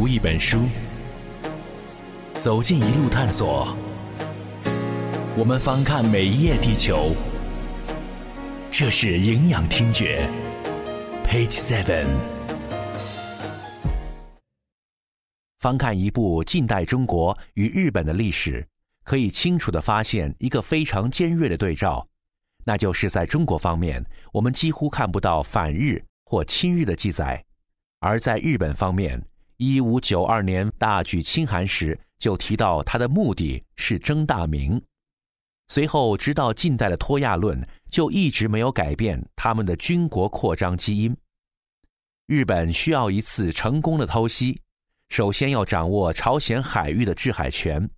读一本书，走进一路探索。我们翻看每一页地球，这是营养听觉。Page Seven，翻看一部近代中国与日本的历史，可以清楚的发现一个非常尖锐的对照，那就是在中国方面，我们几乎看不到反日或亲日的记载。而在日本方面，一五九二年大举侵韩时，就提到他的目的是争大明。随后，直到近代的脱亚论，就一直没有改变他们的军国扩张基因。日本需要一次成功的偷袭，首先要掌握朝鲜海域的制海权。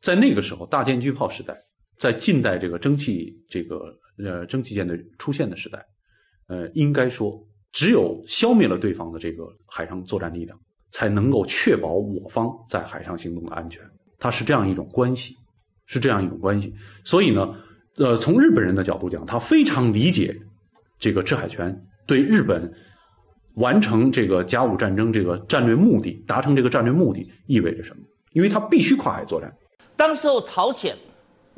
在那个时候，大舰巨炮时代，在近代这个蒸汽这个呃蒸汽舰的出现的时代，呃，应该说。只有消灭了对方的这个海上作战力量，才能够确保我方在海上行动的安全。它是这样一种关系，是这样一种关系。所以呢，呃，从日本人的角度讲，他非常理解这个制海权对日本完成这个甲午战争这个战略目的、达成这个战略目的意味着什么？因为他必须跨海作战。当时候朝鲜。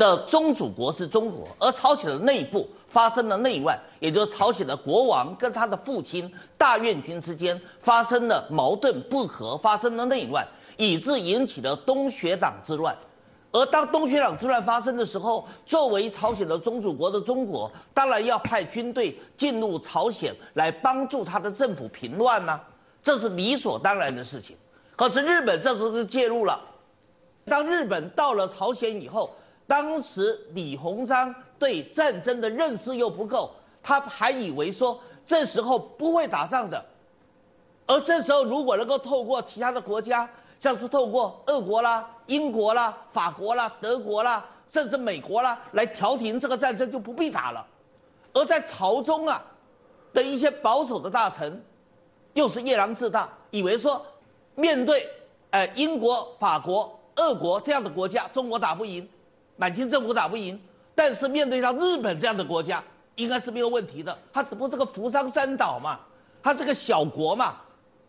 的宗主国是中国，而朝鲜的内部发生了内乱，也就是朝鲜的国王跟他的父亲大院君之间发生了矛盾不和，发生了内乱，以致引起了东学党之乱。而当东学党之乱发生的时候，作为朝鲜的宗主国的中国，当然要派军队进入朝鲜来帮助他的政府平乱呢，这是理所当然的事情。可是日本这时候就介入了，当日本到了朝鲜以后。当时李鸿章对战争的认识又不够，他还以为说这时候不会打仗的，而这时候如果能够透过其他的国家，像是透过俄国啦、英国啦、法国啦、德国啦，甚至美国啦来调停这个战争，就不必打了。而在朝中啊的一些保守的大臣，又是夜郎自大，以为说面对呃英国、法国、俄国这样的国家，中国打不赢。满清政府打不赢，但是面对像日本这样的国家，应该是没有问题的。它只不过是个扶桑三岛嘛，它是个小国嘛，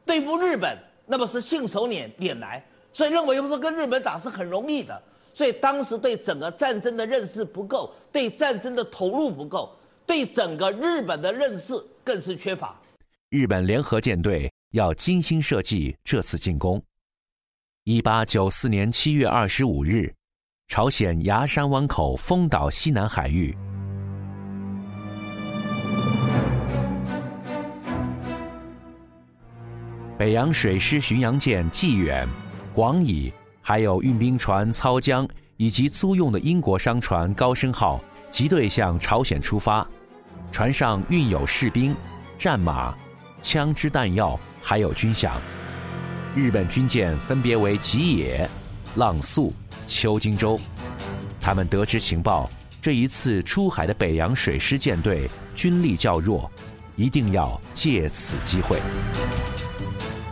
对付日本那么是信手拈拈来，所以认为说跟日本打是很容易的。所以当时对整个战争的认识不够，对战争的投入不够，对整个日本的认识更是缺乏。日本联合舰队要精心设计这次进攻。一八九四年七月二十五日。朝鲜牙山湾口丰岛西南海域，北洋水师巡洋舰济远、广乙，还有运兵船操江以及租用的英国商船高升号，集队向朝鲜出发。船上运有士兵、战马、枪支弹药，还有军饷。日本军舰分别为吉野、浪速。秋金州，他们得知情报，这一次出海的北洋水师舰队军力较弱，一定要借此机会。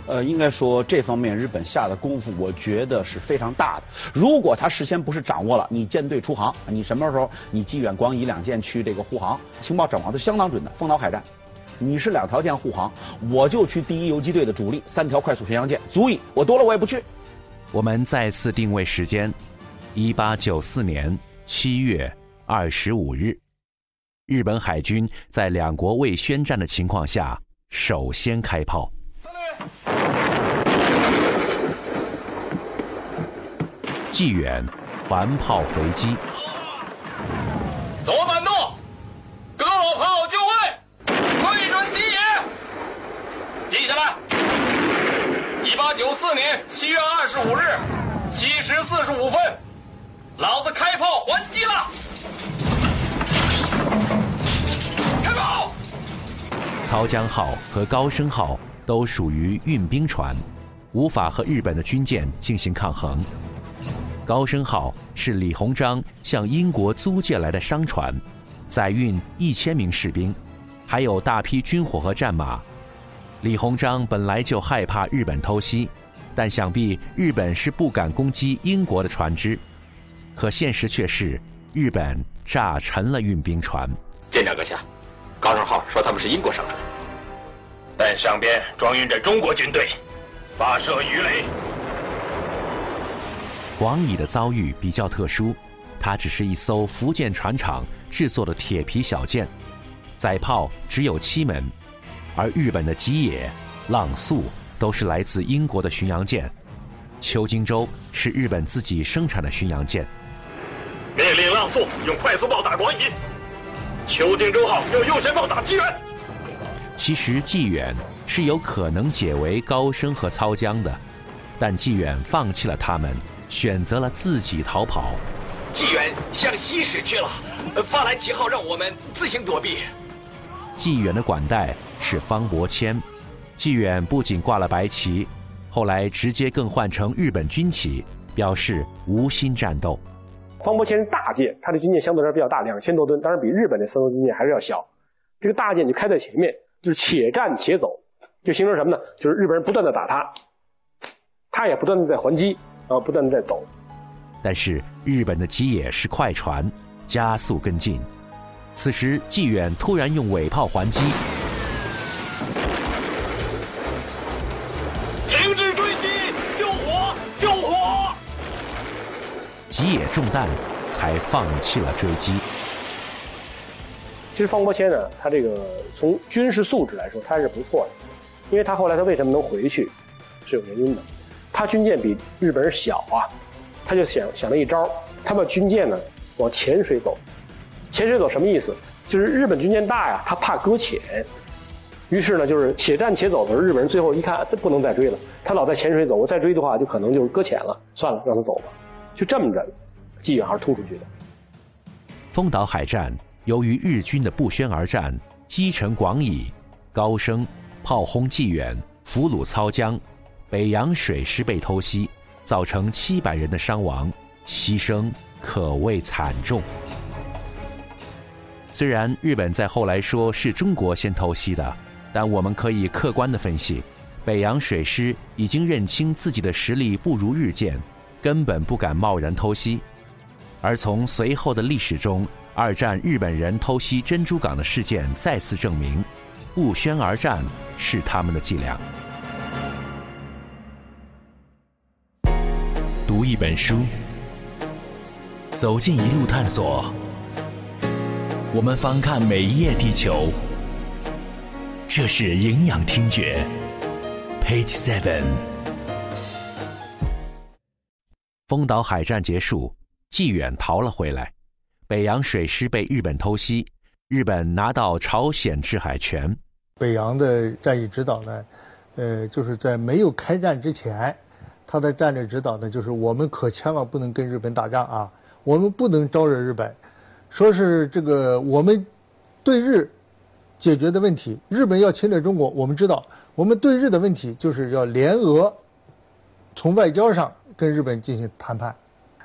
呃，应该说这方面日本下的功夫，我觉得是非常大的。如果他事先不是掌握了你舰队出航，你什么时候你济远、广乙两舰去这个护航，情报掌握的相当准的。丰岛海战，你是两条舰护航，我就去第一游击队的主力三条快速巡洋舰，足以，我多了我也不去。我们再次定位时间：一八九四年七月二十五日，日本海军在两国未宣战的情况下首先开炮。纪远环炮回击。左满舵，各炮就位，对准吉野。记下来。一八九四年七月二十五日七时四十五分，老子开炮还击了！开炮！曹江号和高升号都属于运兵船，无法和日本的军舰进行抗衡。高升号是李鸿章向英国租借来的商船，载运一千名士兵，还有大批军火和战马。李鸿章本来就害怕日本偷袭，但想必日本是不敢攻击英国的船只。可现实却是，日本炸沉了运兵船。舰长阁下，高升号说他们是英国商船，但上边装运着中国军队，发射鱼雷。王乙的遭遇比较特殊，它只是一艘福建船厂制作的铁皮小舰，载炮只有七门，而日本的吉野、浪速都是来自英国的巡洋舰，秋金洲是日本自己生产的巡洋舰。命令浪速用快速炮打广乙，秋金舟号用右舷炮打纪远。其实纪远是有可能解围高升和操江的，但纪远放弃了他们。选择了自己逃跑，纪远向西驶去了，发来旗号让我们自行躲避。纪远的管带是方伯谦，纪远不仅挂了白旗，后来直接更换成日本军旗，表示无心战斗。方伯谦是大舰，他的军舰相对来说比较大，两千多吨，当然比日本的三艘军舰还是要小。这个大舰就开在前面，就是且战且走，就形成什么呢？就是日本人不断的打他，他也不断的在还击。啊，不断的在走，但是日本的吉野是快船，加速跟进。此时纪远突然用尾炮还击，吉野中弹，才放弃了追击。其实方伯谦呢，他这个从军事素质来说，他还是不错的，因为他后来他为什么能回去，是有原因的。他军舰比日本人小啊，他就想想了一招，他把军舰呢往浅水走，浅水走什么意思？就是日本军舰大呀，他怕搁浅，于是呢就是且战且走的时候，日本人最后一看这不能再追了，他老在浅水走，我再追的话就可能就搁浅了，算了，让他走吧，就这么着，纪远还是突出去的。丰岛海战由于日军的不宣而战，击沉广乙，高升炮轰纪远，俘虏操江。北洋水师被偷袭，造成七百人的伤亡，牺牲可谓惨重。虽然日本在后来说是中国先偷袭的，但我们可以客观的分析，北洋水师已经认清自己的实力不如日舰，根本不敢贸然偷袭。而从随后的历史中，二战日本人偷袭珍珠港的事件再次证明，不宣而战是他们的伎俩。读一本书，走进一路探索。我们翻看每一页地球，这是营养听觉。Page Seven。丰岛海战结束，纪远逃了回来。北洋水师被日本偷袭，日本拿到朝鲜制海权。北洋的战役指导呢，呃，就是在没有开战之前。他的战略指导呢，就是我们可千万不能跟日本打仗啊，我们不能招惹日本。说是这个我们对日解决的问题，日本要侵略中国，我们知道，我们对日的问题就是要联俄，从外交上跟日本进行谈判。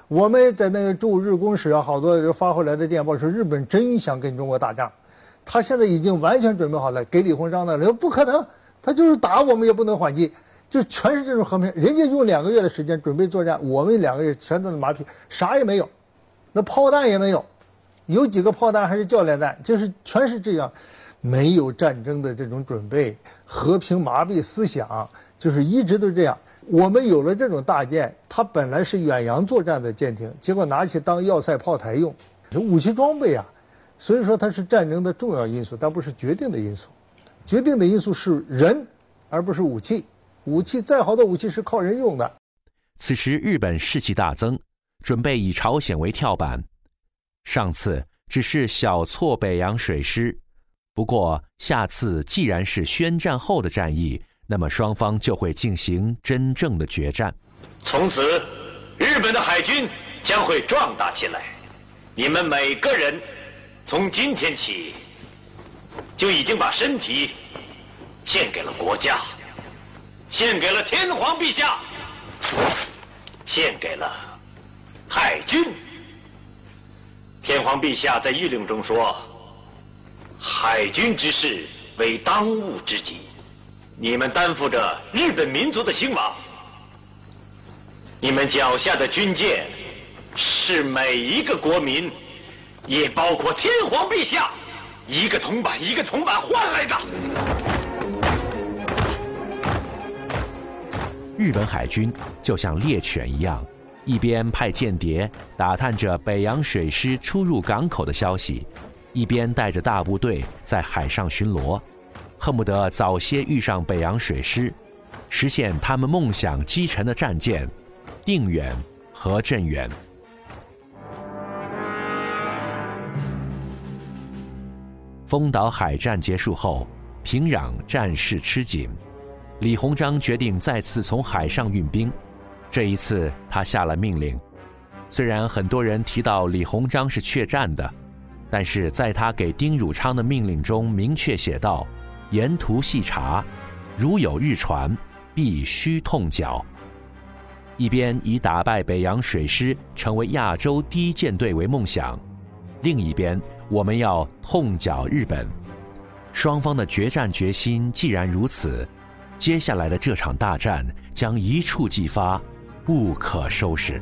我们在那个驻日公使啊，好多人发回来的电报说，日本真想跟中国打仗，他现在已经完全准备好了，给李鸿章的说不可能，他就是打我们也不能缓击。就全是这种和平，人家用两个月的时间准备作战，我们两个月全都是马屁，啥也没有，那炮弹也没有，有几个炮弹还是教练弹，就是全是这样，没有战争的这种准备，和平麻痹思想，就是一直都是这样。我们有了这种大舰，它本来是远洋作战的舰艇，结果拿去当要塞炮台用，武器装备啊，所以说它是战争的重要因素，但不是决定的因素，决定的因素是人，而不是武器。武器再好的武器是靠人用的。此时日本士气大增，准备以朝鲜为跳板。上次只是小挫北洋水师，不过下次既然是宣战后的战役，那么双方就会进行真正的决战。从此，日本的海军将会壮大起来。你们每个人，从今天起，就已经把身体献给了国家。献给了天皇陛下，献给了海军。天皇陛下在谕令中说：“海军之事为当务之急，你们担负着日本民族的兴亡。你们脚下的军舰，是每一个国民，也包括天皇陛下，一个铜板一个铜板换来的。”日本海军就像猎犬一样，一边派间谍打探着北洋水师出入港口的消息，一边带着大部队在海上巡逻，恨不得早些遇上北洋水师，实现他们梦想击沉的战舰“定远”和“镇远”。丰岛海战结束后，平壤战事吃紧。李鸿章决定再次从海上运兵，这一次他下了命令。虽然很多人提到李鸿章是怯战的，但是在他给丁汝昌的命令中明确写道：“沿途细查，如有日船，必须痛剿。”一边以打败北洋水师成为亚洲第一舰队为梦想，另一边我们要痛剿日本。双方的决战决心既然如此。接下来的这场大战将一触即发，不可收拾。